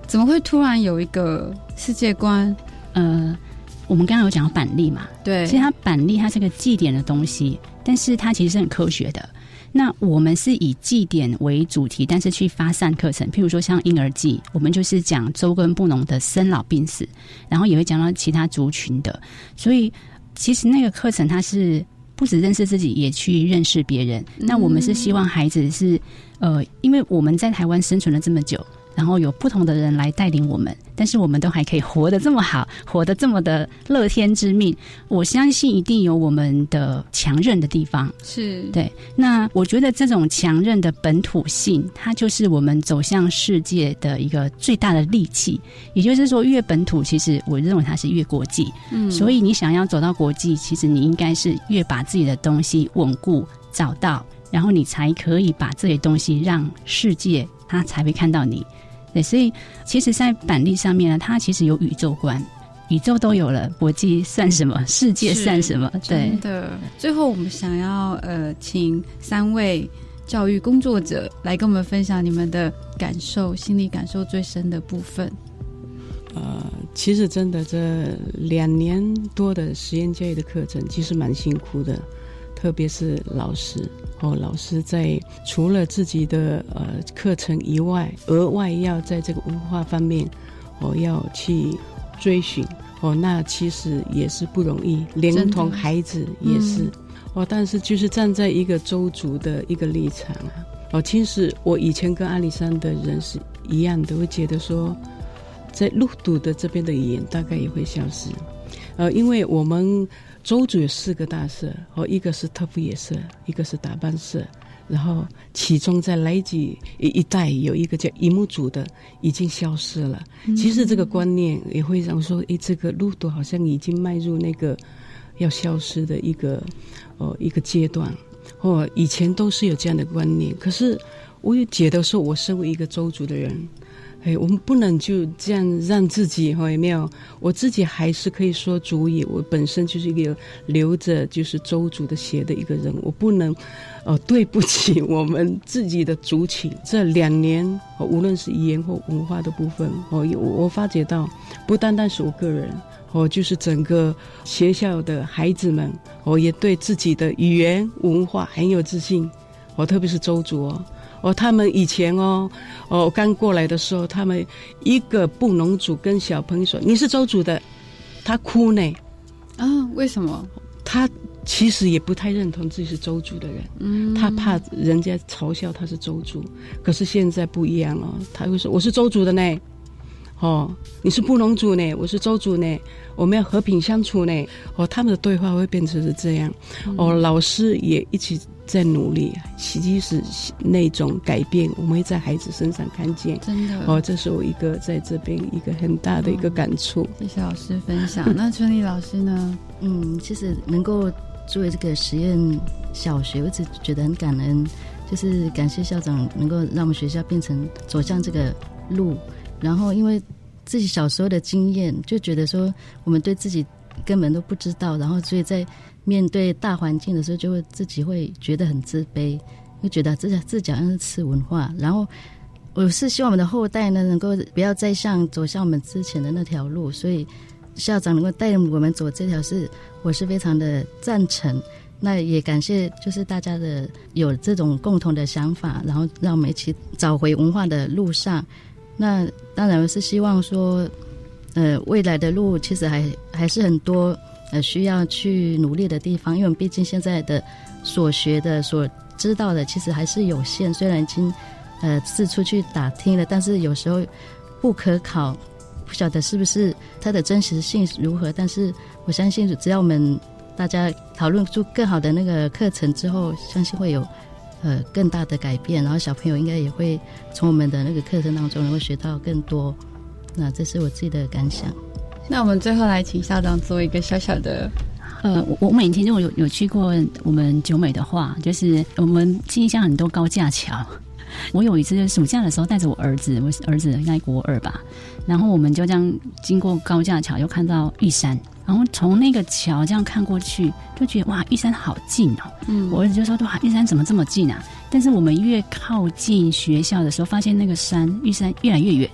怎么会突然有一个世界观？呃，我们刚刚有讲到板栗嘛，对，其实它板栗它是个祭典的东西，但是它其实是很科学的。那我们是以祭典为主题，但是去发散课程，譬如说像婴儿祭，我们就是讲周根布农的生老病死，然后也会讲到其他族群的，所以其实那个课程它是。不止认识自己，也去认识别人。那我们是希望孩子是，呃，因为我们在台湾生存了这么久，然后有不同的人来带领我们。但是我们都还可以活得这么好，活得这么的乐天知命。我相信一定有我们的强韧的地方。是对。那我觉得这种强韧的本土性，它就是我们走向世界的一个最大的利器。也就是说，越本土，其实我认为它是越国际。嗯，所以你想要走到国际，其实你应该是越把自己的东西稳固找到，然后你才可以把这些东西让世界，它才会看到你。对，所以其实，在板栗上面呢，它其实有宇宙观，宇宙都有了，国际算什么？世界算什么？对的。最后，我们想要呃，请三位教育工作者来跟我们分享你们的感受，心理感受最深的部分。呃，其实真的这两年多的实验教育的课程，其实蛮辛苦的，特别是老师。哦，老师在除了自己的呃课程以外，额外要在这个文化方面，哦要去追寻哦，那其实也是不容易，连同孩子也是哦。但是就是站在一个周族的一个立场啊，哦，其实我以前跟阿里山的人是一样的，会觉得说，在陆渡的这边的语言大概也会消失，呃，因为我们。周族有四个大社，哦，一个是特富野社，一个是打扮社，然后其中在莱吉一一带有一个叫一木组的，已经消失了。其实这个观念也会让说，诶，这个路途好像已经迈入那个要消失的一个哦一个阶段。哦，以前都是有这样的观念，可是我也觉得说，我身为一个周族的人。哎，我们不能就这样让自己哈，有没有？我自己还是可以说主语。我本身就是一个留着就是周族的血的一个人，我不能，哦，对不起我们自己的族群。这两年，无论是语言或文化的部分，哦，我我发觉到，不单单是我个人，哦，就是整个学校的孩子们，哦，也对自己的语言文化很有自信。哦，特别是周族哦。哦，他们以前哦，哦刚过来的时候，他们一个布农族跟小朋友说：“你是周族的。”他哭呢。啊？为什么？他其实也不太认同自己是周族的人。嗯。他怕人家嘲笑他是周族。可是现在不一样了，他会说：“我是周族的呢。”哦，你是布农族呢，我是周族呢，我们要和平相处呢。哦，他们的对话会变成是这样。哦，老师也一起。在努力，其实是那种改变，我们会在孩子身上看见。真的哦，这是我一个在这边一个很大的一个感触。谢谢老师分享。那春丽老师呢？嗯，其实能够作为这个实验小学，我一直觉得很感恩，就是感谢校长能够让我们学校变成走向这个路。然后，因为自己小时候的经验，就觉得说我们对自己根本都不知道，然后所以在。面对大环境的时候，就会自己会觉得很自卑，会觉得自自己好像是吃文化。然后，我是希望我们的后代呢，能够不要再像走向我们之前的那条路。所以，校长能够带领我们走这条是，我是非常的赞成。那也感谢，就是大家的有这种共同的想法，然后让我们一起找回文化的路上。那当然，我是希望说，呃，未来的路其实还还是很多。呃，需要去努力的地方，因为毕竟现在的所学的、所知道的，其实还是有限。虽然已经呃四处去打听了，但是有时候不可考，不晓得是不是它的真实性如何。但是我相信，只要我们大家讨论出更好的那个课程之后，相信会有呃更大的改变。然后小朋友应该也会从我们的那个课程当中能够学到更多。那这是我自己的感想。那我们最后来请校长做一个小小的，呃，我我每天就有有去过我们九美的话，就是我们新乡很多高架桥。我有一次暑假的时候带着我儿子，我儿子应该国二吧，然后我们就这样经过高架桥，又看到玉山，然后从那个桥这样看过去，就觉得哇，玉山好近哦。嗯，我儿子就说哇，玉山怎么这么近啊？但是我们越靠近学校的时候，发现那个山玉山越来越远。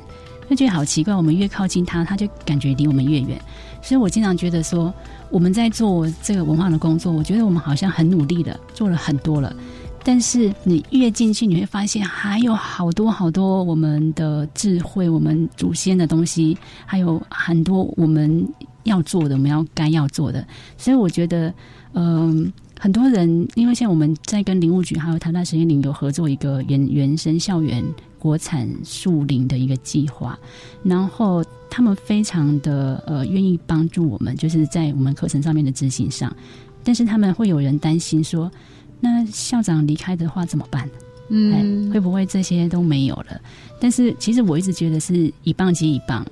就觉得好奇怪，我们越靠近他，他就感觉离我们越远。所以我经常觉得说，我们在做这个文化的工作，我觉得我们好像很努力的做了很多了。但是你越进去，你会发现还有好多好多我们的智慧、我们祖先的东西，还有很多我们要做的、我们要该要做的。所以我觉得，嗯，很多人因为像我们在跟林务局还有台大实验林有合作一个原原生校园。国产树林的一个计划，然后他们非常的呃愿意帮助我们，就是在我们课程上面的执行上，但是他们会有人担心说，那校长离开的话怎么办？嗯，会不会这些都没有了？但是其实我一直觉得是一棒接一棒。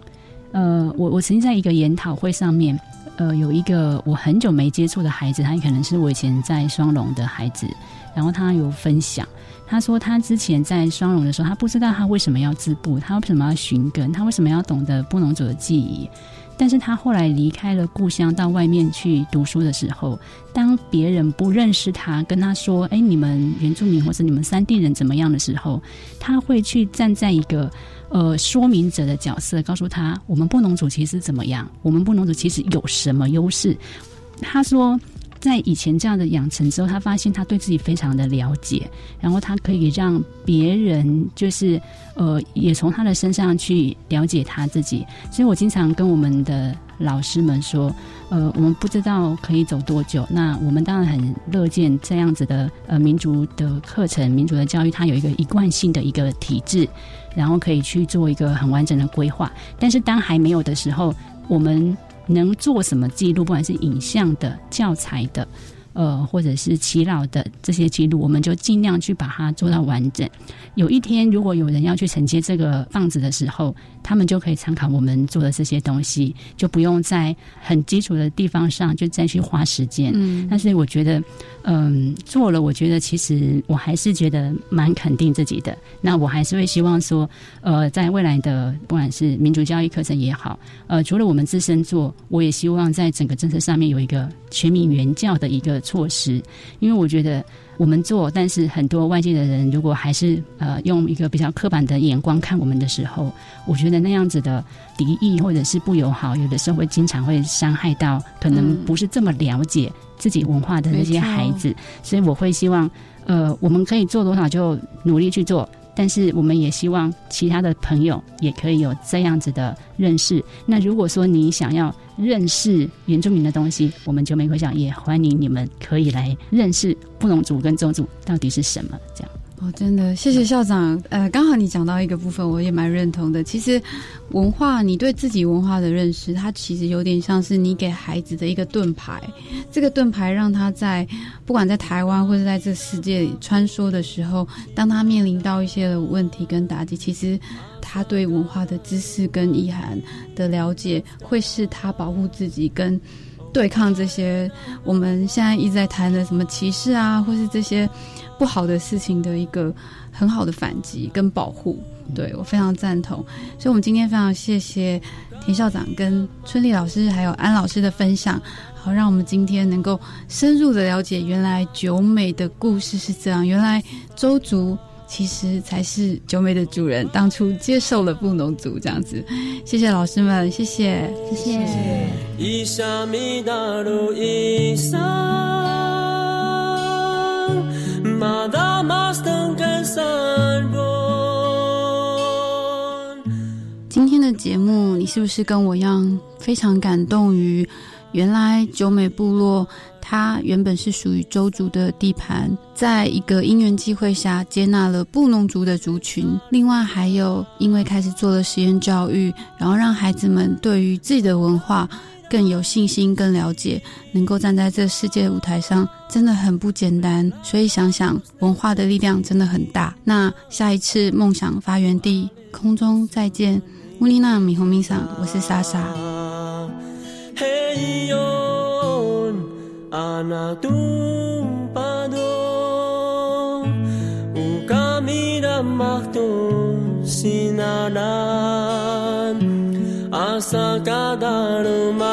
呃，我我曾经在一个研讨会上面，呃，有一个我很久没接触的孩子，他可能是我以前在双龙的孩子，然后他有分享，他说他之前在双龙的时候，他不知道他为什么要织布，他为什么要寻根，他为什么要懂得布农族的记忆。但是他后来离开了故乡，到外面去读书的时候，当别人不认识他，跟他说：“哎，你们原住民或者你们山地人怎么样的时候，他会去站在一个呃说明者的角色，告诉他我们不农组其实怎么样，我们不农组其实有什么优势。”他说。在以前这样的养成之后，他发现他对自己非常的了解，然后他可以让别人就是呃，也从他的身上去了解他自己。所以我经常跟我们的老师们说，呃，我们不知道可以走多久，那我们当然很乐见这样子的呃民族的课程、民族的教育，它有一个一贯性的一个体制，然后可以去做一个很完整的规划。但是当还没有的时候，我们。能做什么记录，不管是影像的、教材的，呃，或者是祈老的这些记录，我们就尽量去把它做到完整。有一天，如果有人要去承接这个棒子的时候，他们就可以参考我们做的这些东西，就不用在很基础的地方上就再去花时间。嗯，但是我觉得，嗯，做了，我觉得其实我还是觉得蛮肯定自己的。那我还是会希望说，呃，在未来的不管是民族教育课程也好，呃，除了我们自身做，我也希望在整个政策上面有一个全民援教的一个措施，因为我觉得。我们做，但是很多外界的人如果还是呃用一个比较刻板的眼光看我们的时候，我觉得那样子的敌意或者是不友好，有的时候会经常会伤害到可能不是这么了解自己文化的那些孩子，所以我会希望呃我们可以做多少就努力去做。但是我们也希望其他的朋友也可以有这样子的认识。那如果说你想要认识原住民的东西，我们就没会想，也欢迎你们可以来认识布农族跟宗族到底是什么这样。哦，真的，谢谢校长。呃，刚好你讲到一个部分，我也蛮认同的。其实，文化，你对自己文化的认识，它其实有点像是你给孩子的一个盾牌。这个盾牌让他在不管在台湾或者在这世界里穿梭的时候，当他面临到一些问题跟打击，其实他对文化的知识跟意涵的了解，会是他保护自己跟。对抗这些我们现在一直在谈的什么歧视啊，或是这些不好的事情的一个很好的反击跟保护，对我非常赞同。所以，我们今天非常谢谢田校长跟春丽老师还有安老师的分享，好让我们今天能够深入的了解原来九美的故事是这样，原来周族。其实才是九美的主人，当初接受了布农族这样子。谢谢老师们，谢谢，谢谢。今天的节目，你是不是跟我一样非常感动于原来九美部落？它原本是属于周族的地盘，在一个因缘机会下接纳了布农族的族群。另外还有，因为开始做了实验教育，然后让孩子们对于自己的文化更有信心、更了解，能够站在这世界舞台上，真的很不简单。所以想想，文化的力量真的很大。那下一次梦想发源地空中再见，乌丽娜米红米桑，我是莎莎。asa kadaruma